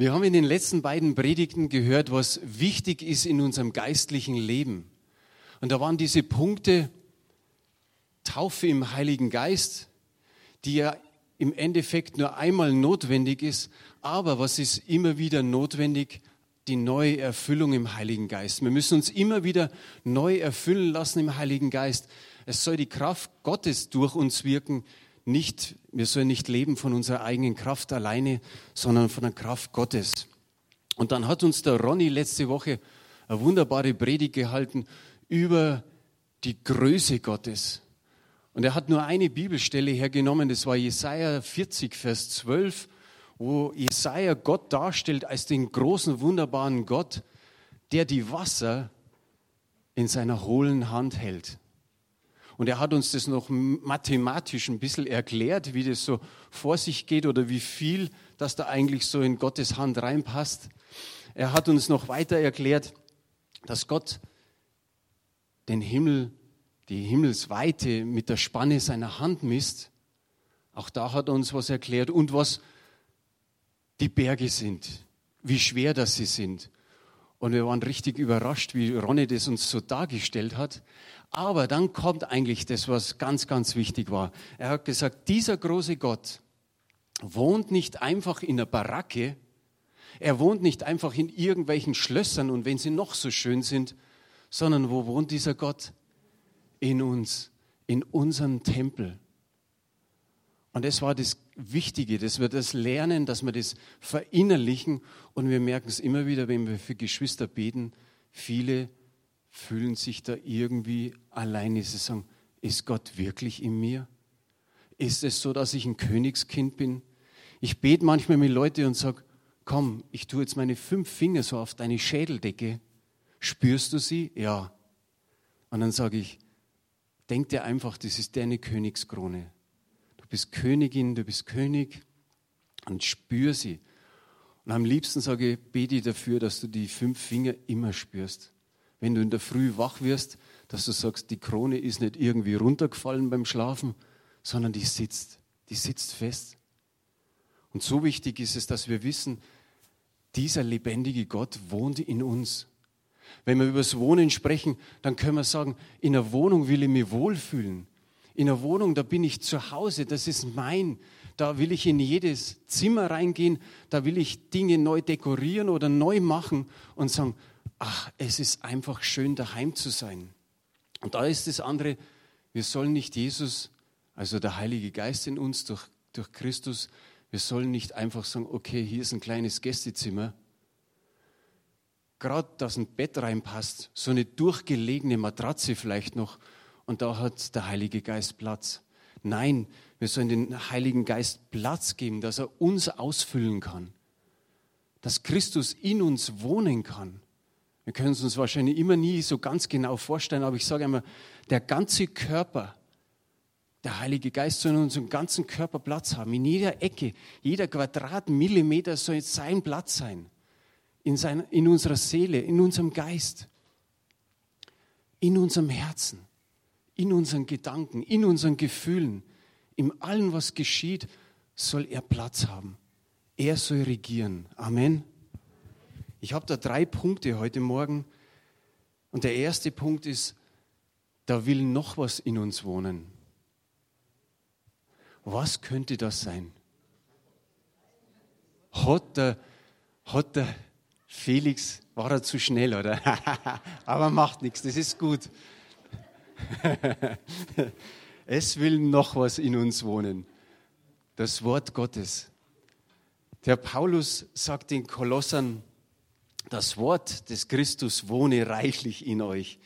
Wir haben in den letzten beiden Predigten gehört, was wichtig ist in unserem geistlichen Leben. Und da waren diese Punkte Taufe im Heiligen Geist, die ja im Endeffekt nur einmal notwendig ist, aber was ist immer wieder notwendig? Die neue Erfüllung im Heiligen Geist. Wir müssen uns immer wieder neu erfüllen lassen im Heiligen Geist. Es soll die Kraft Gottes durch uns wirken, nicht, wir sollen nicht leben von unserer eigenen Kraft alleine, sondern von der Kraft Gottes. Und dann hat uns der Ronny letzte Woche eine wunderbare Predigt gehalten über die Größe Gottes. Und er hat nur eine Bibelstelle hergenommen, das war Jesaja 40, Vers 12, wo Jesaja Gott darstellt als den großen, wunderbaren Gott, der die Wasser in seiner hohlen Hand hält. Und er hat uns das noch mathematisch ein bisschen erklärt, wie das so vor sich geht oder wie viel das da eigentlich so in Gottes Hand reinpasst. Er hat uns noch weiter erklärt, dass Gott den Himmel, die Himmelsweite mit der Spanne seiner Hand misst. Auch da hat er uns was erklärt und was die Berge sind, wie schwer das sie sind. Und wir waren richtig überrascht, wie Ronny das uns so dargestellt hat. Aber dann kommt eigentlich das, was ganz, ganz wichtig war. Er hat gesagt, dieser große Gott wohnt nicht einfach in einer Baracke, er wohnt nicht einfach in irgendwelchen Schlössern und wenn sie noch so schön sind, sondern wo wohnt dieser Gott? In uns, in unserem Tempel. Und das war das Wichtige, dass wir das lernen, dass wir das verinnerlichen und wir merken es immer wieder, wenn wir für Geschwister beten, viele fühlen sich da irgendwie alleine. Sie sagen, ist Gott wirklich in mir? Ist es so, dass ich ein Königskind bin? Ich bete manchmal mit Leuten und sage, komm, ich tue jetzt meine fünf Finger so auf deine Schädeldecke. Spürst du sie? Ja. Und dann sage ich, denk dir einfach, das ist deine Königskrone. Du bist Königin, du bist König und spür sie. Und am liebsten sage ich, bete dafür, dass du die fünf Finger immer spürst wenn du in der Früh wach wirst, dass du sagst, die Krone ist nicht irgendwie runtergefallen beim Schlafen, sondern die sitzt, die sitzt fest. Und so wichtig ist es, dass wir wissen, dieser lebendige Gott wohnt in uns. Wenn wir über das Wohnen sprechen, dann können wir sagen, in einer Wohnung will ich mich wohlfühlen. In einer Wohnung, da bin ich zu Hause, das ist mein. Da will ich in jedes Zimmer reingehen, da will ich Dinge neu dekorieren oder neu machen und sagen, ach, es ist einfach schön, daheim zu sein. Und da ist das andere, wir sollen nicht Jesus, also der Heilige Geist in uns durch, durch Christus, wir sollen nicht einfach sagen, okay, hier ist ein kleines Gästezimmer. Gerade, dass ein Bett reinpasst, so eine durchgelegene Matratze vielleicht noch, und da hat der Heilige Geist Platz. Nein, wir sollen den Heiligen Geist Platz geben, dass er uns ausfüllen kann, dass Christus in uns wohnen kann. Wir können es uns wahrscheinlich immer nie so ganz genau vorstellen, aber ich sage einmal, der ganze Körper, der Heilige Geist soll in unserem ganzen Körper Platz haben. In jeder Ecke, jeder Quadratmillimeter soll jetzt sein Platz sein. In, sein, in unserer Seele, in unserem Geist, in unserem Herzen, in unseren Gedanken, in unseren Gefühlen. In allem, was geschieht, soll er Platz haben. Er soll regieren. Amen. Ich habe da drei Punkte heute Morgen. Und der erste Punkt ist, da will noch was in uns wohnen. Was könnte das sein? Hat der, hat der Felix, war er zu schnell, oder? Aber macht nichts, das ist gut. es will noch was in uns wohnen. Das Wort Gottes. Der Paulus sagt den Kolossern, das Wort des Christus wohne reichlich in euch.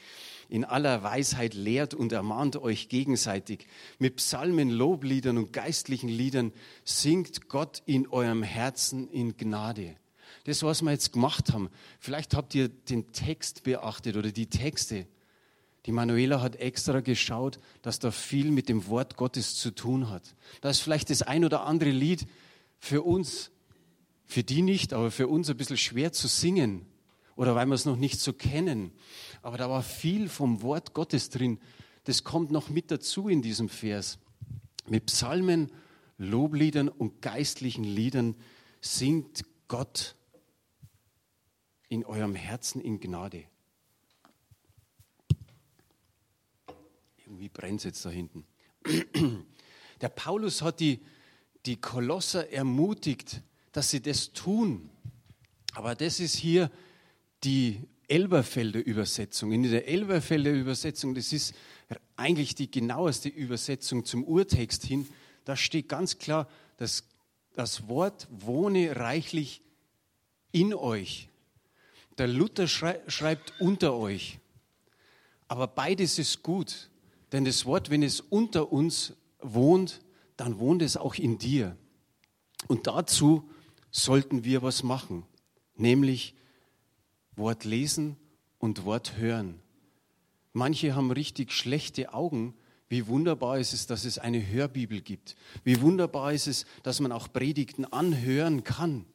In aller Weisheit lehrt und ermahnt euch gegenseitig. Mit Psalmen, Lobliedern und geistlichen Liedern singt Gott in eurem Herzen in Gnade. Das, was wir jetzt gemacht haben, vielleicht habt ihr den Text beachtet oder die Texte. Die Manuela hat extra geschaut, dass da viel mit dem Wort Gottes zu tun hat. Da ist vielleicht das ein oder andere Lied für uns für die nicht, aber für uns ein bisschen schwer zu singen oder weil wir es noch nicht so kennen. Aber da war viel vom Wort Gottes drin. Das kommt noch mit dazu in diesem Vers. Mit Psalmen, Lobliedern und geistlichen Liedern singt Gott in eurem Herzen in Gnade. Irgendwie brennt es jetzt da hinten. Der Paulus hat die, die Kolosser ermutigt, dass sie das tun. Aber das ist hier die Elberfelder Übersetzung. In der Elberfelder Übersetzung, das ist eigentlich die genaueste Übersetzung zum Urtext hin, da steht ganz klar, dass das Wort wohne reichlich in euch. Der Luther schreibt unter euch. Aber beides ist gut, denn das Wort, wenn es unter uns wohnt, dann wohnt es auch in dir. Und dazu sollten wir was machen, nämlich Wort lesen und Wort hören. Manche haben richtig schlechte Augen. Wie wunderbar ist es, dass es eine Hörbibel gibt. Wie wunderbar ist es, dass man auch Predigten anhören kann.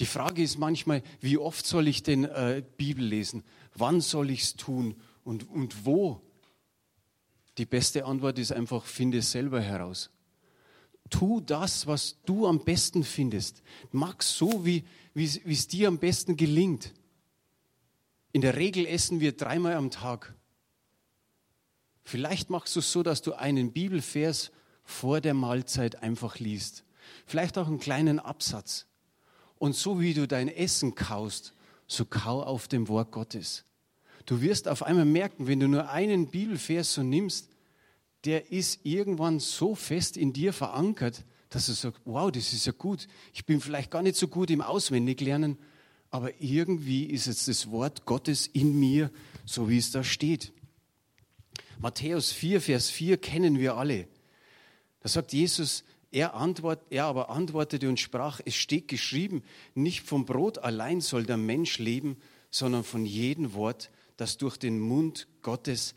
Die Frage ist manchmal, wie oft soll ich denn äh, Bibel lesen? Wann soll ich es tun? Und, und wo? Die beste Antwort ist einfach, finde es selber heraus. Tu das, was du am besten findest. Mach so, wie es dir am besten gelingt. In der Regel essen wir dreimal am Tag. Vielleicht machst du es so, dass du einen Bibelvers vor der Mahlzeit einfach liest. Vielleicht auch einen kleinen Absatz. Und so wie du dein Essen kaust, so kau auf dem Wort Gottes. Du wirst auf einmal merken, wenn du nur einen Bibelvers so nimmst, der ist irgendwann so fest in dir verankert, dass du sagst, wow, das ist ja gut. Ich bin vielleicht gar nicht so gut im Auswendiglernen, aber irgendwie ist jetzt das Wort Gottes in mir, so wie es da steht. Matthäus 4, Vers 4 kennen wir alle. Da sagt Jesus, er, antwort, er aber antwortete und sprach, es steht geschrieben, nicht vom Brot allein soll der Mensch leben, sondern von jedem Wort, das durch den Mund Gottes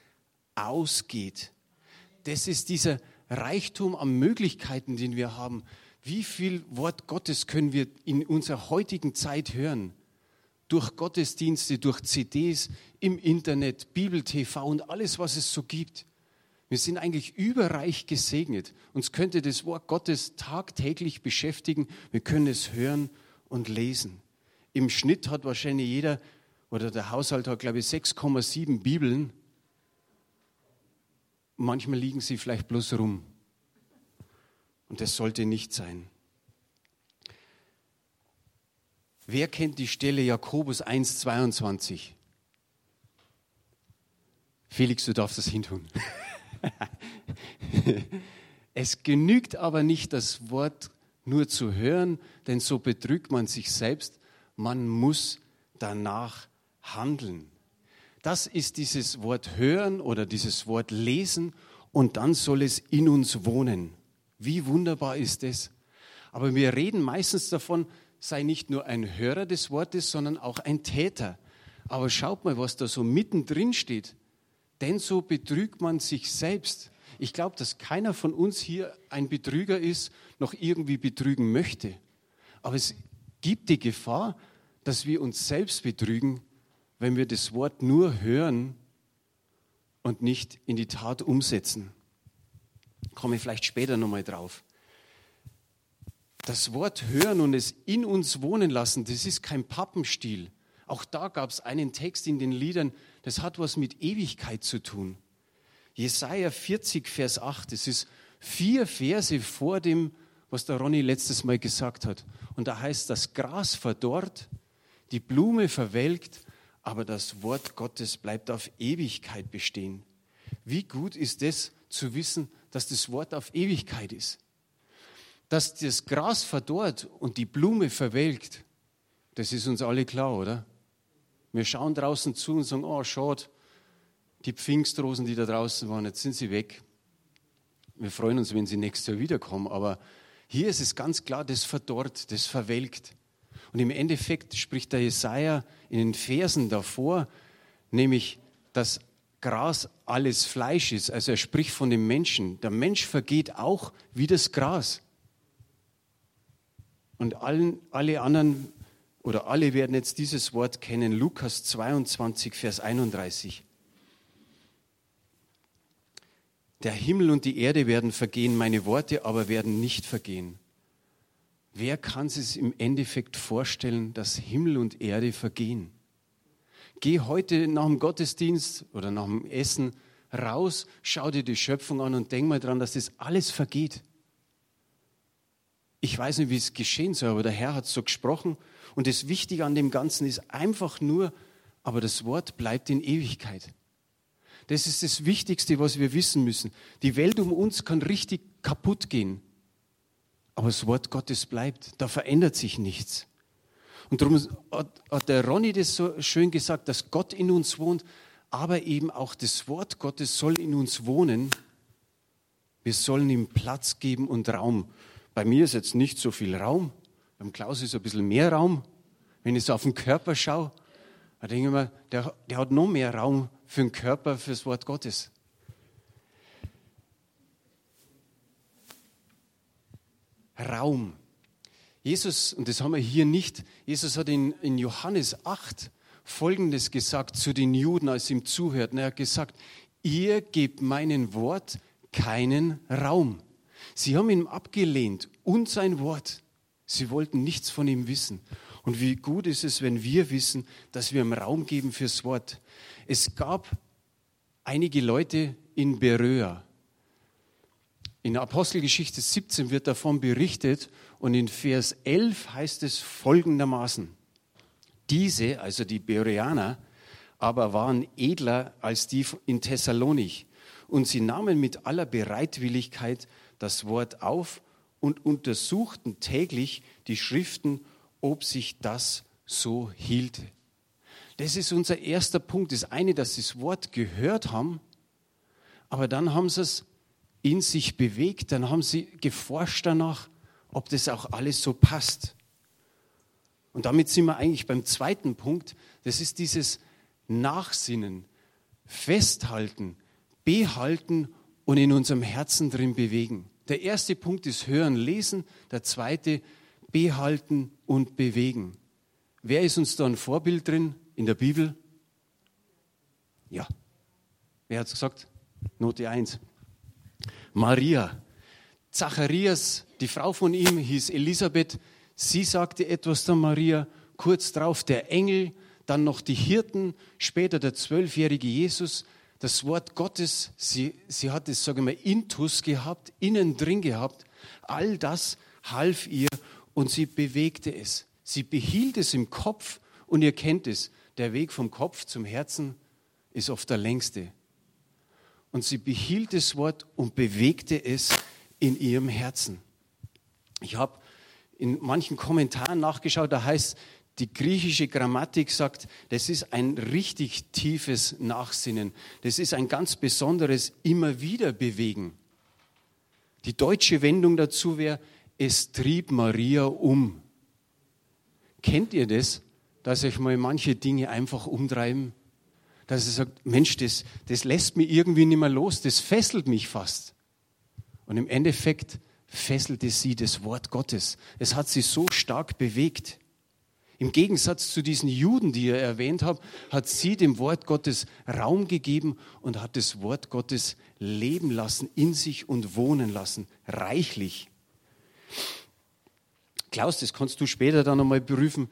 ausgeht. Das ist dieser Reichtum an Möglichkeiten, den wir haben. Wie viel Wort Gottes können wir in unserer heutigen Zeit hören? Durch Gottesdienste, durch CDs, im Internet, Bibel TV und alles, was es so gibt. Wir sind eigentlich überreich gesegnet. Uns könnte das Wort Gottes tagtäglich beschäftigen. Wir können es hören und lesen. Im Schnitt hat wahrscheinlich jeder oder der Haushalt hat, glaube ich, 6,7 Bibeln. Manchmal liegen sie vielleicht bloß rum. Und das sollte nicht sein. Wer kennt die Stelle Jakobus 1,22? Felix, du darfst das hintun. es genügt aber nicht, das Wort nur zu hören, denn so betrügt man sich selbst. Man muss danach handeln. Das ist dieses Wort hören oder dieses Wort lesen und dann soll es in uns wohnen. Wie wunderbar ist das? Aber wir reden meistens davon, sei nicht nur ein Hörer des Wortes, sondern auch ein Täter. Aber schaut mal, was da so mittendrin steht. Denn so betrügt man sich selbst. Ich glaube, dass keiner von uns hier ein Betrüger ist, noch irgendwie betrügen möchte. Aber es gibt die Gefahr, dass wir uns selbst betrügen, wenn wir das Wort nur hören und nicht in die Tat umsetzen. Komme ich vielleicht später nochmal drauf. Das Wort hören und es in uns wohnen lassen, das ist kein Pappenstiel. Auch da gab es einen Text in den Liedern, das hat was mit Ewigkeit zu tun. Jesaja 40, Vers 8, das ist vier Verse vor dem, was der Ronny letztes Mal gesagt hat. Und da heißt, das Gras verdorrt, die Blume verwelkt, aber das Wort Gottes bleibt auf Ewigkeit bestehen. Wie gut ist es zu wissen, dass das Wort auf Ewigkeit ist? Dass das Gras verdorrt und die Blume verwelkt, das ist uns alle klar, oder? Wir schauen draußen zu und sagen, oh, schade, die Pfingstrosen, die da draußen waren, jetzt sind sie weg. Wir freuen uns, wenn sie nächstes Jahr wiederkommen, aber hier ist es ganz klar, das verdorrt, das verwelkt. Und im Endeffekt spricht der Jesaja in den Versen davor, nämlich, dass Gras alles Fleisch ist. Also er spricht von dem Menschen. Der Mensch vergeht auch wie das Gras. Und allen, alle anderen oder alle werden jetzt dieses Wort kennen. Lukas 22, Vers 31. Der Himmel und die Erde werden vergehen, meine Worte aber werden nicht vergehen. Wer kann sich im Endeffekt vorstellen, dass Himmel und Erde vergehen? Geh heute nach dem Gottesdienst oder nach dem Essen raus, schau dir die Schöpfung an und denk mal dran, dass das alles vergeht. Ich weiß nicht, wie es geschehen soll, aber der Herr hat so gesprochen. Und das Wichtige an dem Ganzen ist einfach nur, aber das Wort bleibt in Ewigkeit. Das ist das Wichtigste, was wir wissen müssen. Die Welt um uns kann richtig kaputt gehen, aber das Wort Gottes bleibt. Da verändert sich nichts. Und darum hat, der Ronny das so schön gesagt, dass Gott in uns wohnt, aber eben auch das Wort Gottes soll in uns wohnen. Wir sollen ihm Platz geben und Raum. Bei mir ist jetzt nicht so viel Raum. Beim Klaus ist ein bisschen mehr Raum. Wenn ich so auf den Körper schaue, da denke ich mir, der, der hat noch mehr Raum für den Körper, für das Wort Gottes. Raum. Jesus, und das haben wir hier nicht, Jesus hat in, in Johannes 8 Folgendes gesagt zu den Juden, als sie ihm zuhörten. Er hat gesagt, ihr gebt meinen Wort keinen Raum. Sie haben ihn abgelehnt und sein Wort. Sie wollten nichts von ihm wissen. Und wie gut ist es, wenn wir wissen, dass wir ihm Raum geben fürs Wort. Es gab einige Leute in Beröa. In Apostelgeschichte 17 wird davon berichtet und in Vers 11 heißt es folgendermaßen. Diese, also die Bereaner, aber waren edler als die in Thessalonich und sie nahmen mit aller Bereitwilligkeit das Wort auf und untersuchten täglich die Schriften, ob sich das so hielte. Das ist unser erster Punkt. Das eine, dass sie das Wort gehört haben, aber dann haben sie es in sich bewegt, dann haben sie geforscht danach, ob das auch alles so passt. Und damit sind wir eigentlich beim zweiten Punkt. Das ist dieses Nachsinnen, Festhalten, Behalten und in unserem Herzen drin bewegen. Der erste Punkt ist Hören, Lesen. Der zweite, Behalten und Bewegen. Wer ist uns da ein Vorbild drin in der Bibel? Ja. Wer hat es gesagt? Note 1. Maria. Zacharias, die Frau von ihm, hieß Elisabeth. Sie sagte etwas der Maria. Kurz darauf der Engel, dann noch die Hirten, später der zwölfjährige Jesus. Das Wort Gottes, sie, sie hat es, sage ich mal, intus gehabt, innen drin gehabt. All das half ihr und sie bewegte es. Sie behielt es im Kopf und ihr kennt es, der Weg vom Kopf zum Herzen ist oft der längste. Und sie behielt das Wort und bewegte es in ihrem Herzen. Ich habe in manchen Kommentaren nachgeschaut, da heißt, die griechische Grammatik sagt, das ist ein richtig tiefes Nachsinnen. Das ist ein ganz besonderes immer wieder bewegen. Die deutsche Wendung dazu wäre, es trieb Maria um. Kennt ihr das? dass euch mal manche Dinge einfach umtreiben. Dass ihr sagt, Mensch, das, das lässt mich irgendwie nicht mehr los, das fesselt mich fast. Und im Endeffekt fesselte sie das Wort Gottes. Es hat sie so stark bewegt. Im Gegensatz zu diesen Juden, die ihr erwähnt habt, hat sie dem Wort Gottes Raum gegeben und hat das Wort Gottes leben lassen, in sich und wohnen lassen, reichlich. Klaus, das kannst du später dann nochmal prüfen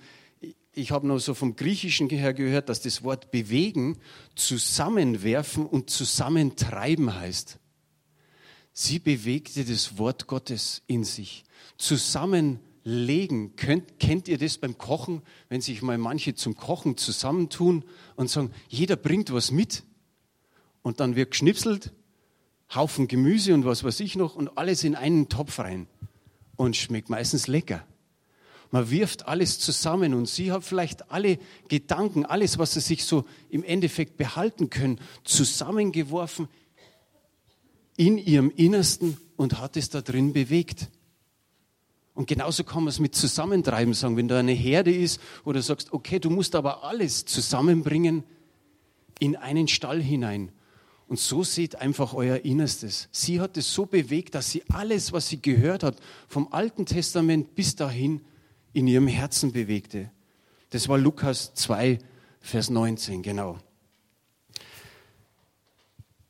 ich habe noch so vom Griechischen her gehört, dass das Wort bewegen zusammenwerfen und zusammentreiben heißt. Sie bewegte das Wort Gottes in sich. Zusammenlegen. Könnt, kennt ihr das beim Kochen, wenn sich mal manche zum Kochen zusammentun und sagen, jeder bringt was mit und dann wird geschnipselt, Haufen Gemüse und was weiß ich noch und alles in einen Topf rein und schmeckt meistens lecker. Man wirft alles zusammen und sie hat vielleicht alle Gedanken, alles, was sie sich so im Endeffekt behalten können, zusammengeworfen in ihrem Innersten und hat es da drin bewegt. Und genauso kann man es mit Zusammentreiben sagen, wenn da eine Herde ist oder sagst, okay, du musst aber alles zusammenbringen in einen Stall hinein. Und so seht einfach euer Innerstes. Sie hat es so bewegt, dass sie alles, was sie gehört hat, vom Alten Testament bis dahin, in ihrem Herzen bewegte. Das war Lukas 2, Vers 19, genau.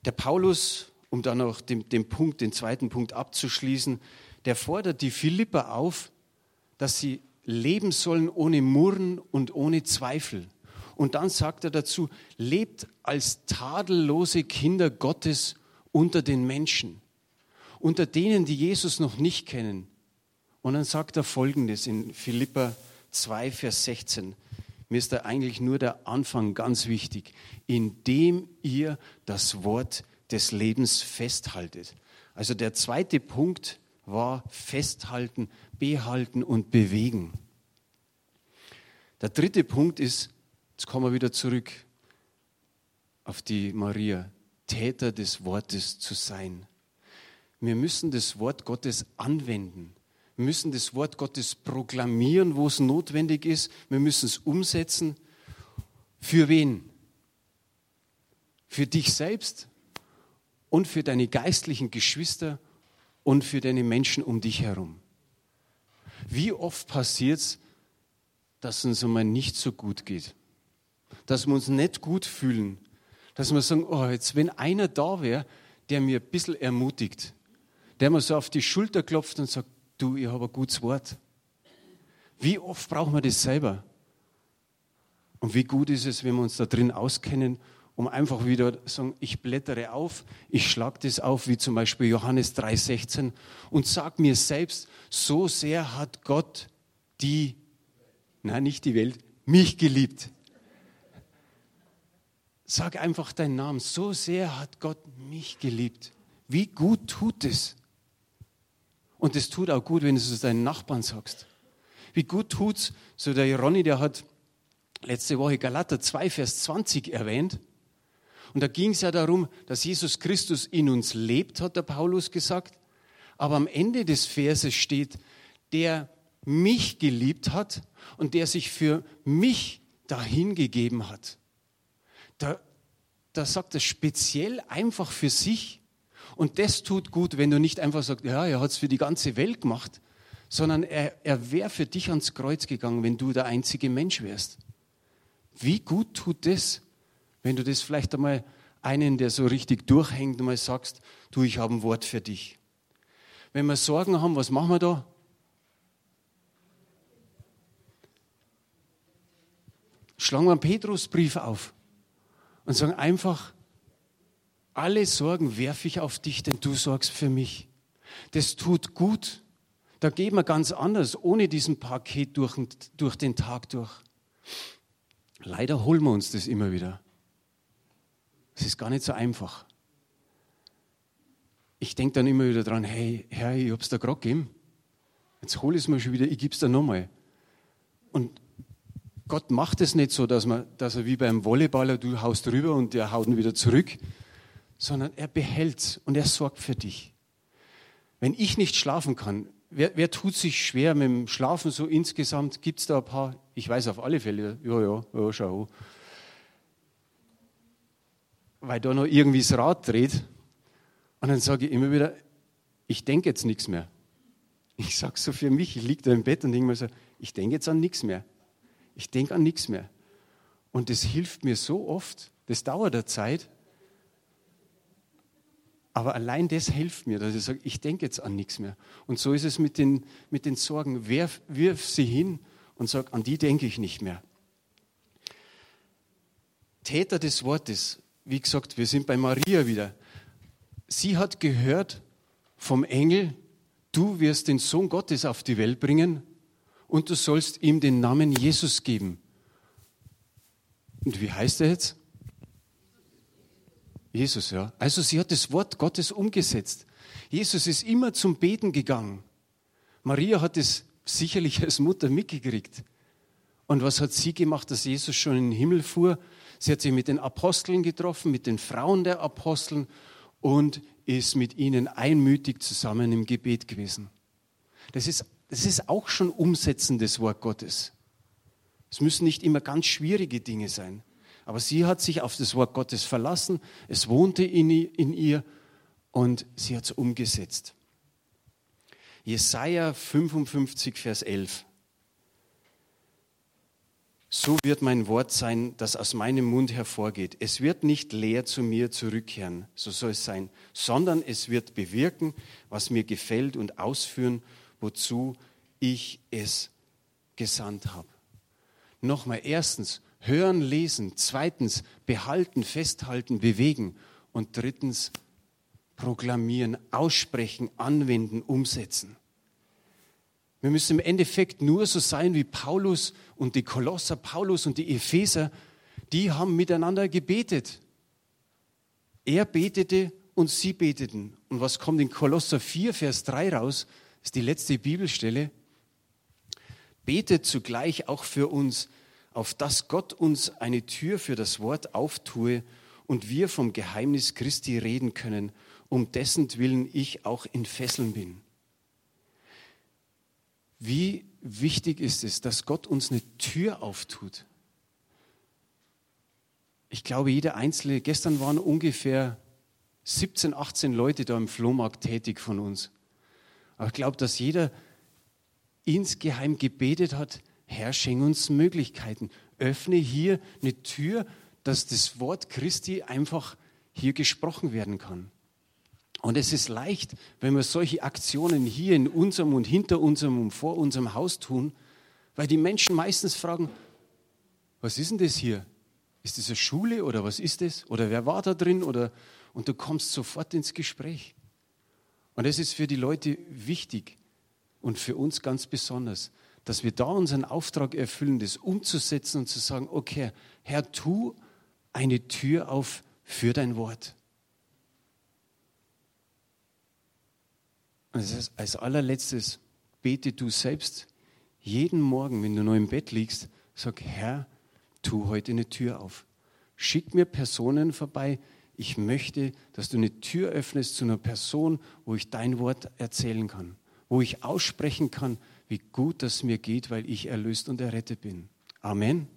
Der Paulus, um dann noch den, den Punkt, den zweiten Punkt abzuschließen, der fordert die Philipper auf, dass sie leben sollen ohne Murren und ohne Zweifel. Und dann sagt er dazu, lebt als tadellose Kinder Gottes unter den Menschen, unter denen, die Jesus noch nicht kennen. Und dann sagt er Folgendes in Philippa 2, Vers 16. Mir ist da eigentlich nur der Anfang ganz wichtig. Indem ihr das Wort des Lebens festhaltet. Also der zweite Punkt war festhalten, behalten und bewegen. Der dritte Punkt ist, jetzt kommen wir wieder zurück auf die Maria, Täter des Wortes zu sein. Wir müssen das Wort Gottes anwenden. Wir müssen das Wort Gottes proklamieren, wo es notwendig ist. Wir müssen es umsetzen. Für wen? Für dich selbst und für deine geistlichen Geschwister und für deine Menschen um dich herum. Wie oft passiert es, dass es uns einmal nicht so gut geht? Dass wir uns nicht gut fühlen? Dass wir sagen, oh, jetzt wenn einer da wäre, der mir ein bisschen ermutigt, der mir so auf die Schulter klopft und sagt, du, ich habe ein gutes Wort. Wie oft brauchen wir das selber? Und wie gut ist es, wenn wir uns da drin auskennen, um einfach wieder zu sagen, ich blättere auf, ich schlage das auf, wie zum Beispiel Johannes 3,16 und sag mir selbst, so sehr hat Gott die, nein, nicht die Welt, mich geliebt. Sag einfach deinen Namen, so sehr hat Gott mich geliebt. Wie gut tut es? Und es tut auch gut, wenn du es deinen Nachbarn sagst. Wie gut tut's, so der Ronny, der hat letzte Woche Galater 2, Vers 20 erwähnt. Und da ging es ja darum, dass Jesus Christus in uns lebt, hat der Paulus gesagt. Aber am Ende des Verses steht, der mich geliebt hat und der sich für mich dahingegeben hat. Da, da sagt er speziell einfach für sich. Und das tut gut, wenn du nicht einfach sagst, ja, er hat es für die ganze Welt gemacht, sondern er, er wäre für dich ans Kreuz gegangen, wenn du der einzige Mensch wärst. Wie gut tut das, wenn du das vielleicht einmal einen, der so richtig durchhängt, einmal sagst, du, ich habe ein Wort für dich. Wenn wir Sorgen haben, was machen wir da? Schlagen wir einen Petrusbrief auf und sagen einfach, alle Sorgen werfe ich auf dich, denn du sorgst für mich. Das tut gut. Da gehen wir ganz anders, ohne diesen Paket durch, durch den Tag durch. Leider holen wir uns das immer wieder. Es ist gar nicht so einfach. Ich denke dann immer wieder dran, hey, Herr, ich hab's da gerade gegeben. Jetzt hole ich es mir schon wieder, ich gebe es dir nochmal. Und Gott macht es nicht so, dass, man, dass er wie beim Volleyballer, du haust rüber und der haut ihn wieder zurück, sondern er behält und er sorgt für dich. Wenn ich nicht schlafen kann, wer, wer tut sich schwer mit dem Schlafen so insgesamt? Gibt es da ein paar? Ich weiß auf alle Fälle, ja, ja, ja, schau. Weil da noch irgendwie das Rad dreht. Und dann sage ich immer wieder, ich denke jetzt nichts mehr. Ich sage so für mich, ich liege da im Bett und denke mir so, ich denke jetzt an nichts mehr. Ich denke an nichts mehr. Und das hilft mir so oft, das dauert der Zeit, aber allein das hilft mir, dass ich sage, ich denke jetzt an nichts mehr. Und so ist es mit den, mit den Sorgen. Wirf, wirf sie hin und sag, an die denke ich nicht mehr. Täter des Wortes, wie gesagt, wir sind bei Maria wieder. Sie hat gehört vom Engel, du wirst den Sohn Gottes auf die Welt bringen und du sollst ihm den Namen Jesus geben. Und wie heißt er jetzt? Jesus, ja. Also sie hat das Wort Gottes umgesetzt. Jesus ist immer zum Beten gegangen. Maria hat es sicherlich als Mutter mitgekriegt. Und was hat sie gemacht, dass Jesus schon in den Himmel fuhr? Sie hat sich mit den Aposteln getroffen, mit den Frauen der Aposteln und ist mit ihnen einmütig zusammen im Gebet gewesen. Das ist, das ist auch schon Umsetzen des Wort Gottes. Es müssen nicht immer ganz schwierige Dinge sein. Aber sie hat sich auf das Wort Gottes verlassen, es wohnte in, ihr und sie hat es umgesetzt. Jesaja 55, Vers 11. So wird mein Wort sein, das aus meinem Mund hervorgeht. Es wird nicht leer zu mir zurückkehren, so soll es sein, sondern es wird bewirken, was mir gefällt und ausführen, wozu ich es gesandt habe. Nochmal, erstens, hören, lesen. Zweitens, behalten, festhalten, bewegen. Und drittens, proklamieren, aussprechen, anwenden, umsetzen. Wir müssen im Endeffekt nur so sein wie Paulus und die Kolosser, Paulus und die Epheser, die haben miteinander gebetet. Er betete und sie beteten. Und was kommt in Kolosser 4, Vers 3 raus? Das ist die letzte Bibelstelle. Betet zugleich auch für uns, auf dass Gott uns eine Tür für das Wort auftue und wir vom Geheimnis Christi reden können, um dessen Willen ich auch in Fesseln bin. Wie wichtig ist es, dass Gott uns eine Tür auftut. Ich glaube, jeder Einzelne, gestern waren ungefähr 17, 18 Leute da im Flohmarkt tätig von uns. Aber ich glaube, dass jeder insgeheim gebetet hat, Herr, schenk uns Möglichkeiten. Öffne hier eine Tür, dass das Wort Christi einfach hier gesprochen werden kann. Und es ist leicht, wenn wir solche Aktionen hier in unserem und hinter unserem und vor unserem Haus tun, weil die Menschen meistens fragen, was ist denn das hier? Ist das eine Schule oder was ist das? Oder wer war da drin? Oder, und du kommst sofort ins Gespräch. Und es ist für die Leute wichtig und für uns ganz besonders, dass wir da unseren Auftrag erfüllen, das umzusetzen und zu sagen, okay, Herr, tu eine Tür auf für dein Wort. Und als allerletztes bete du selbst jeden Morgen, wenn du noch im Bett liegst, sag, Herr, tu heute eine Tür auf. Schick mir Personen vorbei. Ich möchte, dass du eine Tür öffnest zu einer Person, wo ich dein Wort erzählen kann, wo ich aussprechen kann, wie gut das mir geht, weil ich erlöst und errettet bin. Amen.